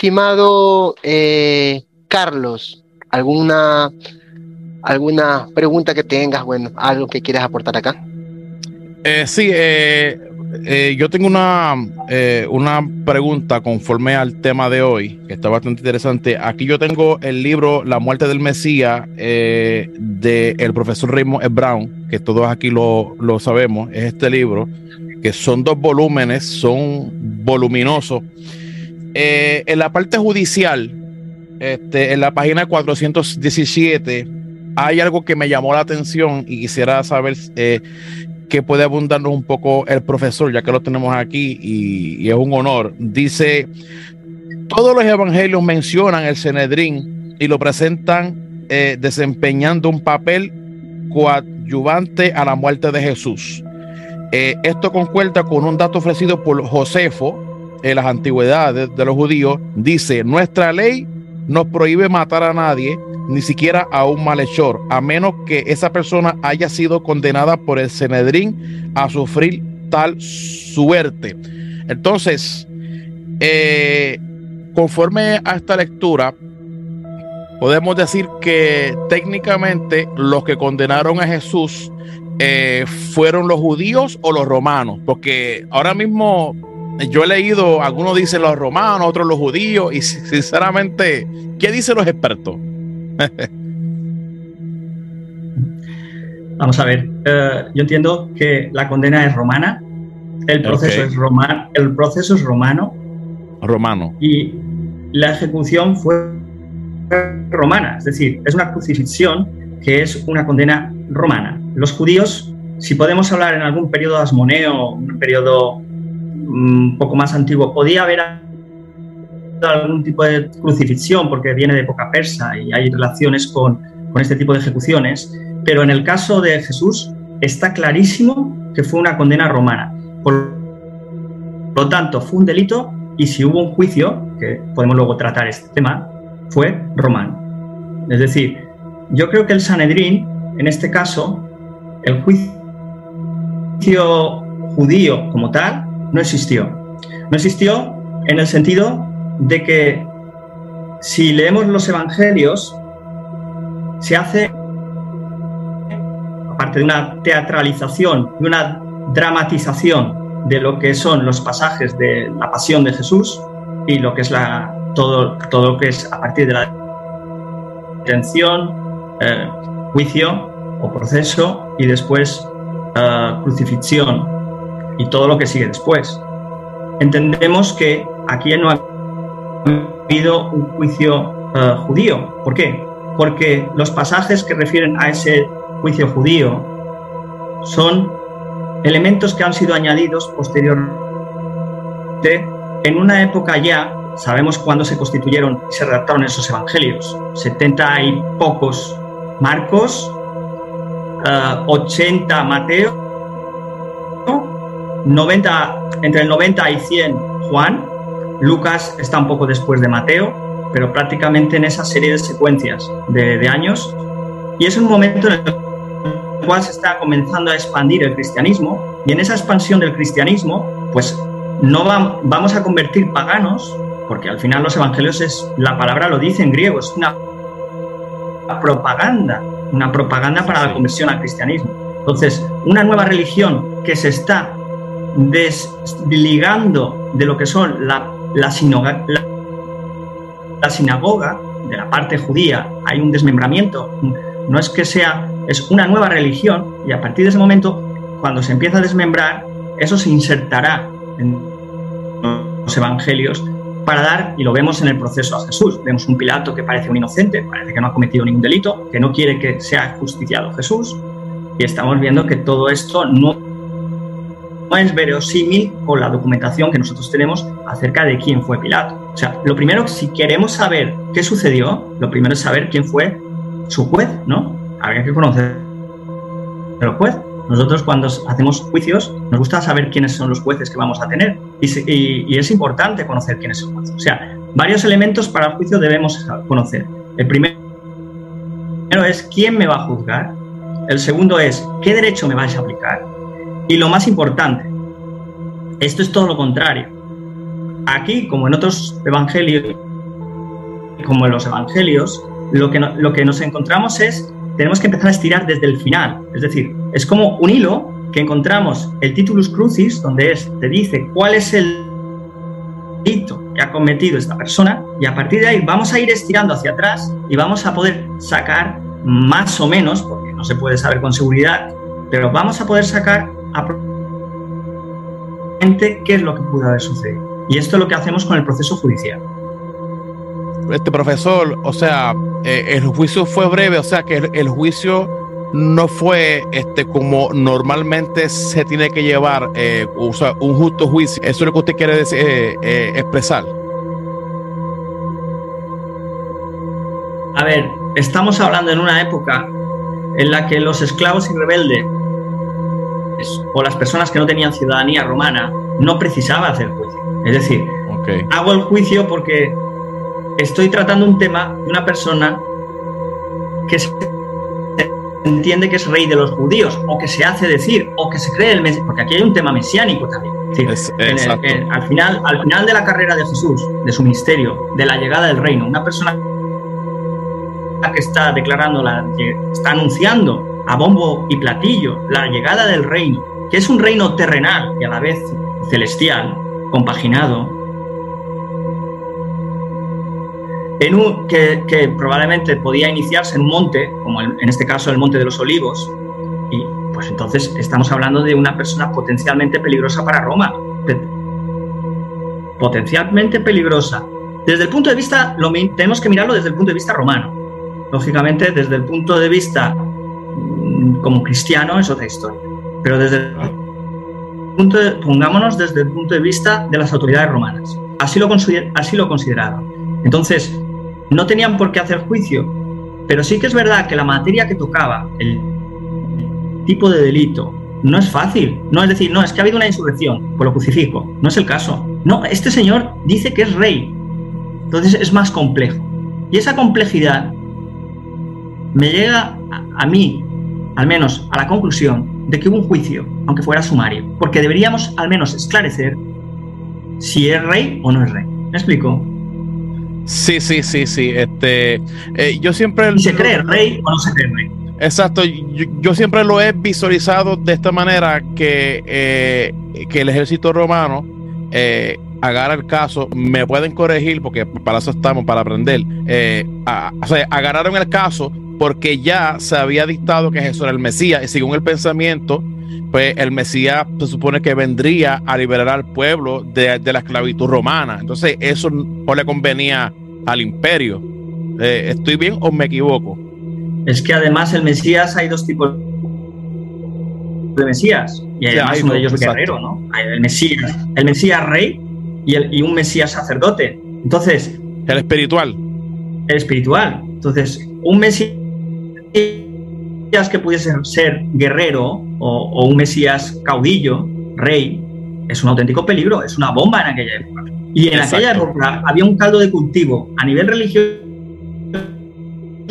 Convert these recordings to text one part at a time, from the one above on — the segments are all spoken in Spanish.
estimado eh, Carlos, ¿alguna, ¿alguna pregunta que tengas? Bueno, algo que quieras aportar acá. Eh, sí, eh, yo tengo una, una pregunta conforme al tema de hoy, que está bastante interesante. Aquí yo tengo el libro La muerte del Mesías eh, del profesor Raymond Brown, que todos aquí lo, lo, sabemos, es este libro, que son dos volúmenes, son voluminosos. Eh, en la parte judicial, este, en la página 417, hay algo que me llamó la atención y quisiera saber eh, que puede abundarnos un poco el profesor, ya que lo tenemos aquí y, es un honor. Dice, todos los evangelios mencionan el Cenedrín y lo presentan eh, desempeñando un papel coadyuvante a la muerte de Jesús. Esto concuerda con un dato ofrecido por Josefo en las antigüedades de los judíos. Dice, nuestra ley nos prohíbe matar a nadie, ni siquiera a un malhechor, a menos que esa persona haya sido condenada por el Senedrín a sufrir tal suerte. Entonces, eh, conforme a esta lectura, podemos decir que técnicamente los que condenaron a Jesús eh, fueron los judíos o los romanos, porque ahora mismo yo he leído, algunos dicen los romanos, otros los judíos, y sinceramente, ¿qué dicen los expertos? Vamos a ver, uh, yo entiendo que la condena es romana, el proceso, okay. es romano, el proceso es romano. Romano. Y la ejecución fue romana, es decir, es una crucifixión que es una condena romana. Los judíos, si podemos hablar en algún periodo asmoneo, un periodo un poco más antiguo, podía haber algún tipo de crucifixión porque viene de época persa y hay relaciones con, con, este tipo de ejecuciones, pero en el caso de Jesús está clarísimo que fue una condena romana. Por lo tanto, fue un delito y si hubo un juicio, que podemos luego tratar este tema, fue romano. Es decir, yo creo que el Sanedrín, en este caso, el juicio judío como tal, no existió. No existió en el sentido de que si leemos los evangelios, se hace, aparte de una teatralización y una dramatización de lo que son los pasajes de la pasión de Jesús y lo que es la, todo, todo lo que es a partir de la detención, eh, juicio o proceso y después eh, crucifixión y todo lo que sigue después. Entendemos que aquí no ha habido un juicio uh, judío. ¿Por qué? Porque los pasajes que refieren a ese juicio judío son elementos que han sido añadidos posteriormente en una época ya, sabemos cuándo se constituyeron y se redactaron esos evangelios, 70 y pocos Marcos, uh, 80 Mateo, 90, entre el 90 y 100 Juan, Lucas está un poco después de Mateo, pero prácticamente en esa serie de secuencias de, de años. Y es un momento en el cual se está comenzando a expandir el cristianismo y en esa expansión del cristianismo, pues no va, vamos a convertir paganos, porque al final los evangelios es, la palabra lo dice en griego, es una propaganda, una propaganda para la conversión al cristianismo. Entonces, una nueva religión que se está desligando de lo que son la, la, sinagoga, la, sinagoga, de la parte judía, hay un desmembramiento. No es que sea, es una nueva religión y a partir de ese momento, cuando se empieza a desmembrar, eso se insertará en los evangelios para dar, y lo vemos en el proceso a Jesús, vemos un Pilato que parece un inocente, parece que no ha cometido ningún delito, que no quiere que sea justiciado Jesús, y estamos viendo que todo esto no no es verosímil con la documentación que nosotros tenemos acerca de quién fue Pilato. O sea, lo primero, si queremos saber qué sucedió, lo primero es saber quién fue su juez, ¿no? Habría que conocer el juez. Nosotros cuando hacemos juicios nos gusta saber quiénes son los jueces que vamos a tener y, y, y es importante conocer quién es el juez. O sea, varios elementos para el juicio debemos conocer. El primero es quién me va a juzgar. El segundo es qué derecho me vais a aplicar. Y lo más importante, esto es todo lo contrario. Aquí, como en otros evangelios como en los evangelios, lo que, lo que nos encontramos es, tenemos que empezar a estirar desde el final. Es decir, es como un hilo que encontramos el titulus crucis, donde es, te dice cuál es el delito que ha cometido esta persona, y a partir de ahí vamos a ir estirando hacia atrás y vamos a poder sacar más o menos, porque no se puede saber con seguridad, pero vamos a poder sacar a qué es lo que pudo haber sucedido. Y esto es lo que hacemos con el proceso judicial. Este profesor, o sea, eh, el juicio fue breve, o sea que el, juicio no fue este como normalmente se tiene que llevar, eh, o sea, un justo juicio. Eso es lo que usted quiere decir, eh, expresar. A ver, estamos hablando en una época en la que los esclavos y rebeldes o las personas que no tenían ciudadanía romana no precisaban hacer juicio. Es decir, hago el juicio porque estoy tratando un tema de una persona que se entiende que es rey de los judíos, o que se hace decir, o que se cree el Mesías, porque aquí hay un tema mesiánico también. al, final, al final de la carrera de Jesús, de su ministerio, de la llegada del reino, una persona que está declarando, la, está anunciando a bombo y platillo la llegada del reino, que es un reino terrenal y a la vez celestial, compaginado, en un, que, probablemente podía iniciarse en un monte, como en este caso el Monte de los Olivos, y pues entonces estamos hablando de una persona potencialmente peligrosa para Roma. Potencialmente peligrosa. Desde el punto de vista, lo, tenemos que mirarlo desde el punto de vista romano. Lógicamente, desde el punto de vista como cristiano es otra historia. Pero desde pongámonos desde el punto de vista de las autoridades romanas. Así lo, así lo consideraron. Entonces, no tenían por qué hacer juicio, pero sí que es verdad que la materia que tocaba, el tipo de delito, no es fácil. No es decir, no, es que ha habido una insurrección, por lo crucifijo. No es el caso. No, este señor dice que es rey. Entonces es más complejo. Y esa complejidad me llega a, mí, al menos, a la conclusión de que hubo un juicio, aunque fuera sumario, porque deberíamos al menos esclarecer si es rey o no es rey. ¿Me explico? Sí, sí, sí, sí. Este, eh, yo siempre. ¿Se cree rey o no se cree rey? Exacto. Yo, siempre lo he visualizado de esta manera que, eh, que el ejército romano eh, agarra el caso, me pueden corregir porque para eso estamos, para aprender. o sea, agarraron el caso porque ya se había dictado que Jesús era el Mesías y según el pensamiento, pues el Mesías se supone que vendría a liberar al pueblo de, la esclavitud romana. Entonces eso no le convenía al imperio. Eh, ¿Estoy bien o me equivoco? Es que además el Mesías hay dos tipos de Mesías y además uno de ellos es guerrero, ¿no? El Mesías, el Mesías rey y, el, y un Mesías sacerdote. Entonces, el espiritual. El espiritual. Entonces, un Mesías que pudiese ser guerrero o, un Mesías caudillo, rey, es un auténtico peligro, es una bomba en aquella época. Y en aquella época había un caldo de cultivo a nivel religioso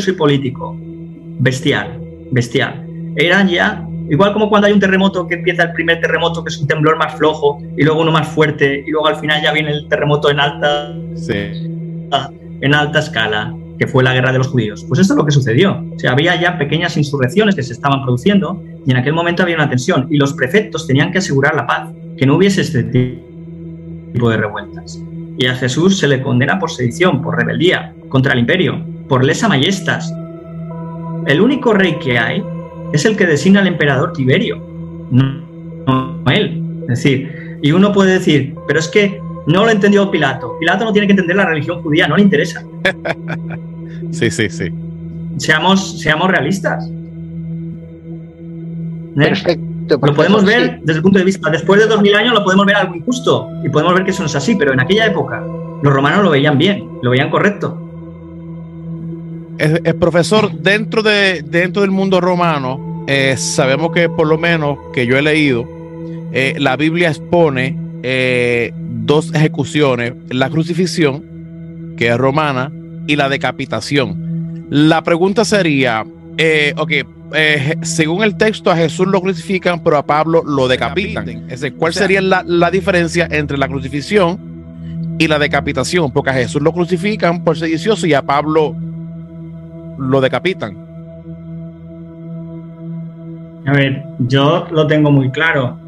y político bestial, bestial. Eran ya, igual como cuando hay un terremoto que empieza el primer terremoto, que es un temblor más flojo, y luego uno más fuerte, y luego al final ya viene el terremoto en alta, en alta escala que fue la guerra de los judíos. Pues esto es lo que sucedió. O sea, había ya pequeñas insurrecciones que se estaban produciendo y en aquel momento había una tensión y los prefectos tenían que asegurar la paz, que no hubiese este tipo de revueltas. Y a Jesús se le condena por sedición, por rebeldía contra el imperio, por lesa majestas. El único rey que hay es el que designa al emperador Tiberio, no, no él. Es decir, y uno puede decir, pero es que no lo entendió Pilato. Pilato no tiene que entender la religión judía, no le interesa. sí, sí, sí. Seamos, seamos realistas. ¿Eh? Perfecto. Lo podemos ver desde el punto de vista, después de dos mil años lo podemos ver algo injusto y podemos ver que eso no es así, pero en aquella época los romanos lo veían bien, lo veían correcto. El, profesor, dentro, de, dentro del mundo romano, eh, sabemos que por lo menos que yo he leído, eh, la Biblia expone dos ejecuciones, la crucifixión, que es romana, y la decapitación. La pregunta sería, eh, ok, eh, según el texto a Jesús lo crucifican, pero a Pablo lo decapitan. ¿Cuál sería la, diferencia entre la crucifixión y la decapitación, porque a Jesús lo crucifican por sedicioso y a Pablo lo decapitan. A ver, yo lo tengo muy claro.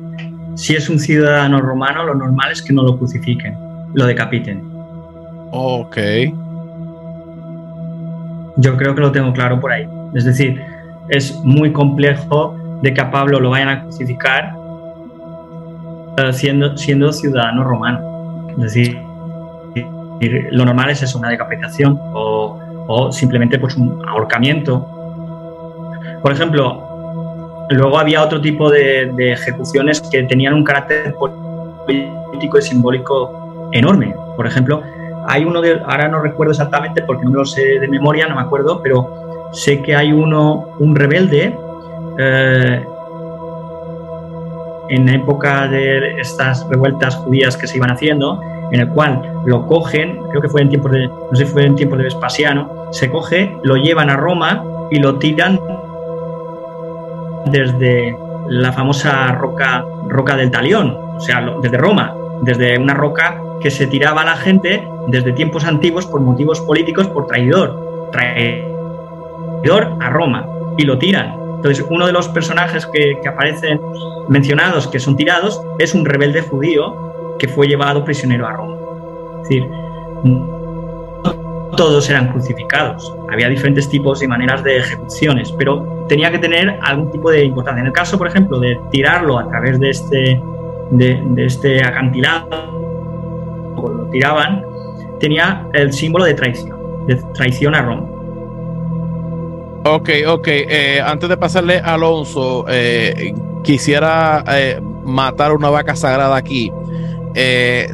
Si es un ciudadano romano, lo normal es que no lo crucifiquen, lo decapiten. Ok. Yo creo que lo tengo claro por ahí. Es decir, es muy complejo de que a Pablo lo vayan a crucificar eh, siendo, siendo ciudadano romano. Es decir, lo normal es eso, una decapitación o, o simplemente pues un ahorcamiento. Por ejemplo, luego había otro tipo de, de, ejecuciones que tenían un carácter político y simbólico enorme. Por ejemplo, hay uno de, ahora no recuerdo exactamente porque no lo sé de memoria, no me acuerdo, pero sé que hay uno, un rebelde eh, en época de estas revueltas judías que se iban haciendo, en el cual lo cogen, creo que fue en tiempos de, no sé si fue en tiempos de Vespasiano, se coge, lo llevan a Roma y lo tiran desde la famosa roca, roca del Talión, o sea, desde Roma, desde una roca que se tiraba a la gente desde tiempos antiguos por motivos políticos, por traidor, traidor a Roma, y lo tiran. Entonces, uno de los personajes que, aparecen mencionados, que son tirados, es un rebelde judío que fue llevado prisionero a Roma. Es decir, todos eran crucificados, había diferentes tipos y maneras de ejecuciones, pero tenía que tener algún tipo de importancia. En el caso, por ejemplo, de tirarlo a través de este, de este acantilado, lo tiraban, tenía el símbolo de traición, de traición a Roma. Ok, ok. Eh, antes de pasarle a Alonso, eh, quisiera eh, matar una vaca sagrada aquí.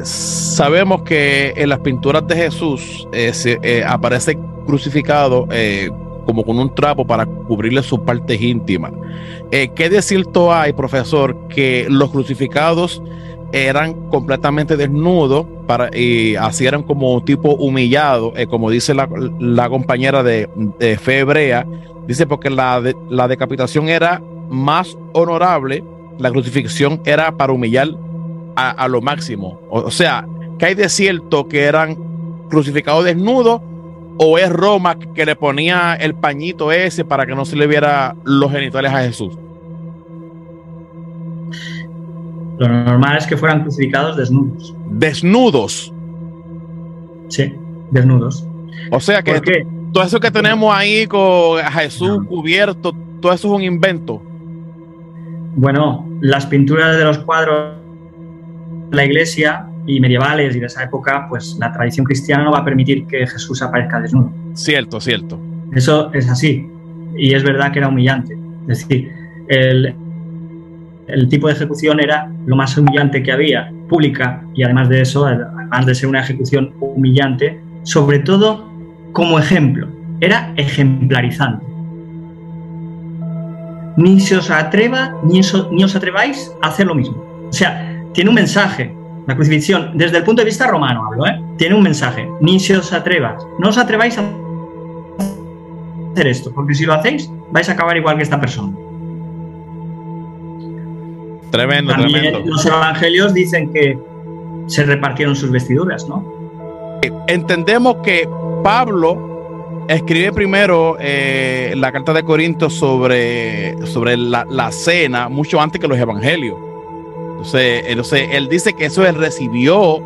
Sabemos que en las pinturas de Jesús se, aparece crucificado como con un trapo para cubrirle sus partes íntimas. ¿Qué de cierto hay, profesor, que los crucificados eran completamente desnudos y así eran como tipo humillado, como dice la, la compañera de, de, fe hebrea? Dice porque la, la decapitación era más honorable, la crucifixión era para humillar a, lo máximo. O, sea, que hay de cierto que eran crucificados desnudos o es Roma que le ponía el pañito ese para que no se le viera los genitales a Jesús. Lo normal es que fueran crucificados desnudos. Desnudos. Sí, desnudos. O sea que todo eso que tenemos ahí con Jesús no. cubierto, todo eso es un invento. Bueno, las pinturas de los cuadros de la iglesia y medievales y de esa época, pues la tradición cristiana no va a permitir que Jesús aparezca desnudo. Cierto, cierto. Eso es así. Y es verdad que era humillante. Es decir, el, el tipo de ejecución era lo más humillante que había, pública, y además de eso, además de ser una ejecución humillante, sobre todo como ejemplo, era ejemplarizante. Ni se os atreva, ni, ni os atreváis a hacer lo mismo. O sea, tiene un mensaje, la crucifixión, desde el punto de vista romano hablo, ¿eh? tiene un mensaje, ni se os atrevas, no os atreváis a hacer esto, porque si lo hacéis, vais a acabar igual que esta persona. Tremendo, También tremendo. Los evangelios dicen que se repartieron sus vestiduras, ¿no? Entendemos que Pablo escribe primero eh, la carta de Corintios sobre, sobre la, la, cena mucho antes que los evangelios. Entonces, entonces él dice que eso él recibió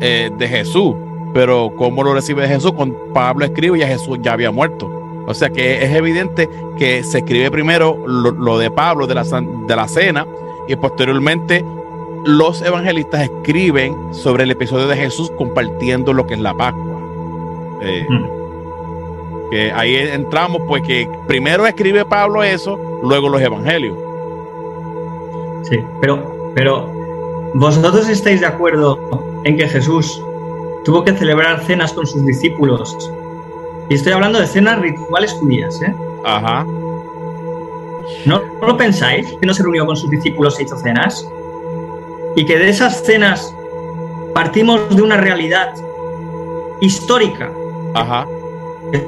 eh, de Jesús, pero ¿cómo lo recibe de Jesús? Con Pablo escribe y ya Jesús ya había muerto. O sea que es evidente que se escribe primero lo, lo de Pablo de la, de la cena y posteriormente los evangelistas escriben sobre el episodio de Jesús compartiendo lo que es la Pascua. Eh, mm. Que ahí entramos, pues que primero escribe Pablo eso, luego los evangelios. Sí, pero, pero vosotros estáis de acuerdo en que Jesús tuvo que celebrar cenas con sus discípulos. Y estoy hablando de cenas rituales judías, ¿eh? Ajá. ¿No, ¿No lo pensáis? Que no se reunió con sus discípulos e hizo cenas. Y que de esas cenas partimos de una realidad histórica. Ajá. Que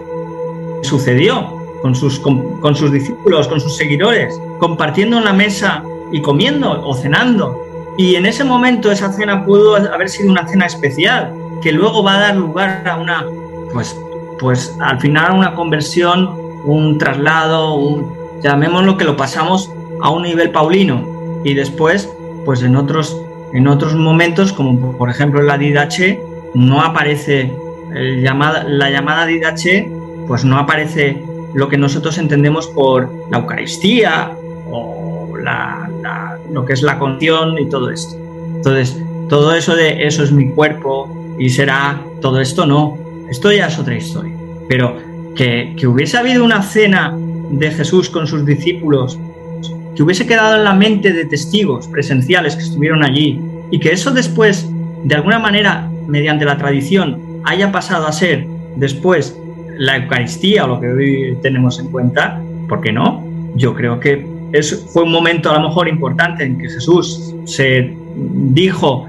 sucedió con sus, con, con sus discípulos, con sus seguidores, compartiendo en la mesa y comiendo o cenando. Y en ese momento esa cena pudo haber sido una cena especial, que luego va a dar lugar a una, pues, pues al final una conversión, un traslado, un, llamémoslo que lo pasamos a un nivel paulino y después, pues en otros, en otros momentos, como por ejemplo la Didache, no aparece el llamada, la llamada Didache, pues no aparece lo que nosotros entendemos por la Eucaristía o la, lo que es la conción y todo esto. Entonces, todo eso de eso es mi cuerpo y será todo esto, no. Esto ya es otra historia. Pero que, que hubiese habido una cena de Jesús con sus discípulos, que hubiese quedado en la mente de testigos presenciales que estuvieron allí y que eso después, de alguna manera, mediante la tradición, haya pasado a ser después la Eucaristía o lo que hoy tenemos en cuenta, ¿por qué no? Yo creo que es, fue un momento a lo mejor importante en que Jesús se dijo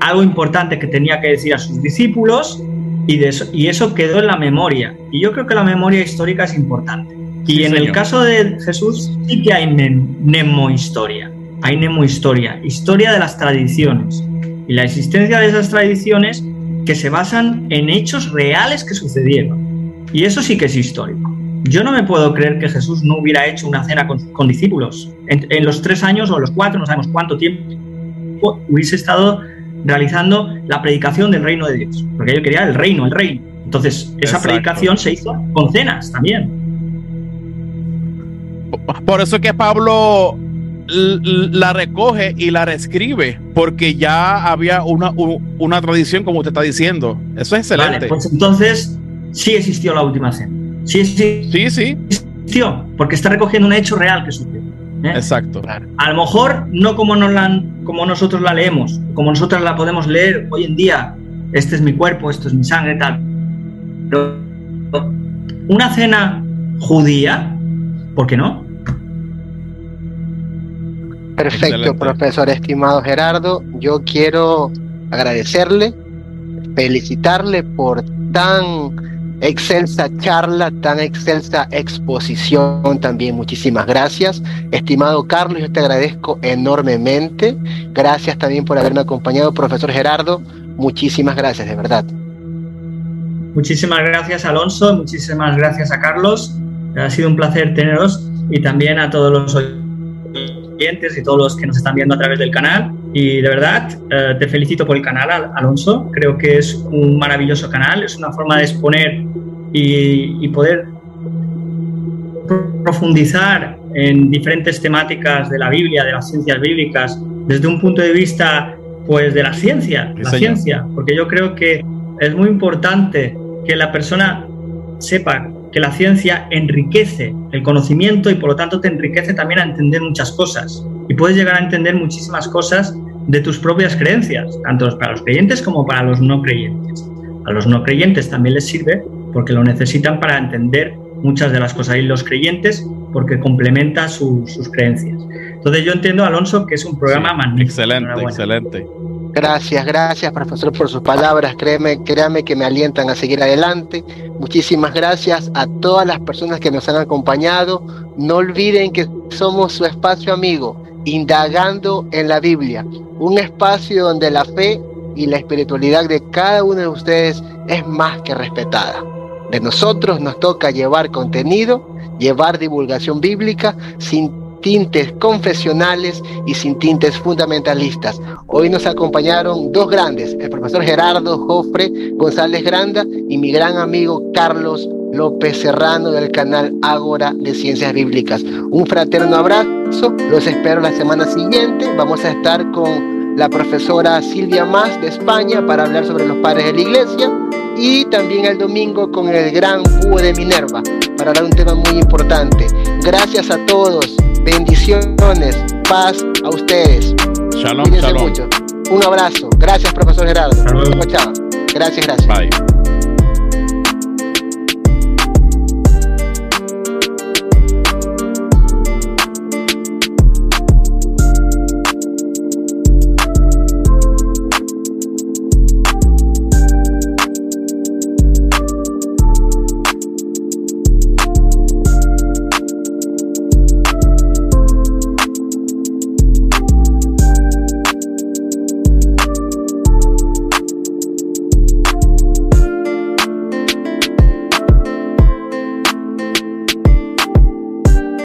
algo importante que tenía que decir a sus discípulos y, eso, y eso quedó en la memoria. Y yo creo que la memoria histórica es importante. Y en el caso de Jesús sí que hay historia hay historia historia de las tradiciones. Y la existencia de esas tradiciones que se basan en hechos reales que sucedieron. Y eso sí que es histórico. Yo no me puedo creer que Jesús no hubiera hecho una cena con, discípulos. En, los tres años o los cuatro, no sabemos cuánto tiempo, hubiese estado realizando la predicación del reino de Dios. Porque él quería el reino, el reino. Entonces, esa predicación se hizo con cenas también. Por eso es que Pablo la recoge y la reescribe, porque ya había una, una tradición, como usted está diciendo. Eso es excelente. pues entonces sí existió la última cena. Sí, sí, sí, sí. Existió, porque está recogiendo un hecho real que sucedió. ¿eh? Exacto. A lo mejor no como, nos la, como nosotros la leemos, como nosotros la podemos leer hoy en día. Este es mi cuerpo, esto es mi sangre, tal. Pero una cena judía, ¿por qué no? Perfecto, profesor estimado Gerardo. Yo quiero agradecerle, felicitarle por tan excelsa charla, tan excelsa exposición también. Muchísimas gracias. Estimado Carlos, yo te agradezco enormemente. Gracias también por haberme acompañado, profesor Gerardo. Muchísimas gracias, de verdad. Muchísimas gracias, Alonso. Muchísimas gracias a Carlos. Ha sido un placer teneros y también a todos los y todos los que nos están viendo a través del canal. Y de verdad, eh, te felicito por el canal, Alonso. Creo que es un maravilloso canal, es una forma de exponer y, poder profundizar en diferentes temáticas de la Biblia, de las ciencias bíblicas, desde un punto de vista pues de la ciencia, la ciencia, porque yo creo que es muy importante que la persona sepa que la ciencia enriquece el conocimiento y por lo tanto te enriquece también a entender muchas cosas. Y puedes llegar a entender muchísimas cosas de tus propias creencias, tanto para los creyentes como para los no creyentes. A los no creyentes también les sirve porque lo necesitan para entender muchas de las cosas y los creyentes porque complementa sus creencias. Entonces yo entiendo, Alonso, que es un programa magnífico. Excelente, excelente. Gracias, gracias, profesor, por sus palabras. Créeme, créame que me alientan a seguir adelante. Muchísimas gracias a todas las personas que nos han acompañado. No olviden que somos su espacio amigo, indagando en la Biblia. Un espacio donde la fe y la espiritualidad de cada uno de ustedes es más que respetada. De nosotros nos toca llevar contenido, llevar divulgación bíblica sin tintes confesionales y sin tintes fundamentalistas. Hoy nos acompañaron dos grandes, el profesor Gerardo Jofre González Granda y mi gran amigo Carlos López Serrano del canal Ágora de Ciencias Bíblicas. Un fraterno abrazo, los espero la semana siguiente. Vamos a estar con la profesora Silvia Más de España para hablar sobre los padres de la iglesia y también el domingo con el gran búho de Minerva para hablar un tema muy importante. Gracias a todos. Bendiciones, paz a ustedes. Shalom, shalom. Un abrazo. Gracias, profesor Gerardo. Chao. Gracias, gracias. Bye.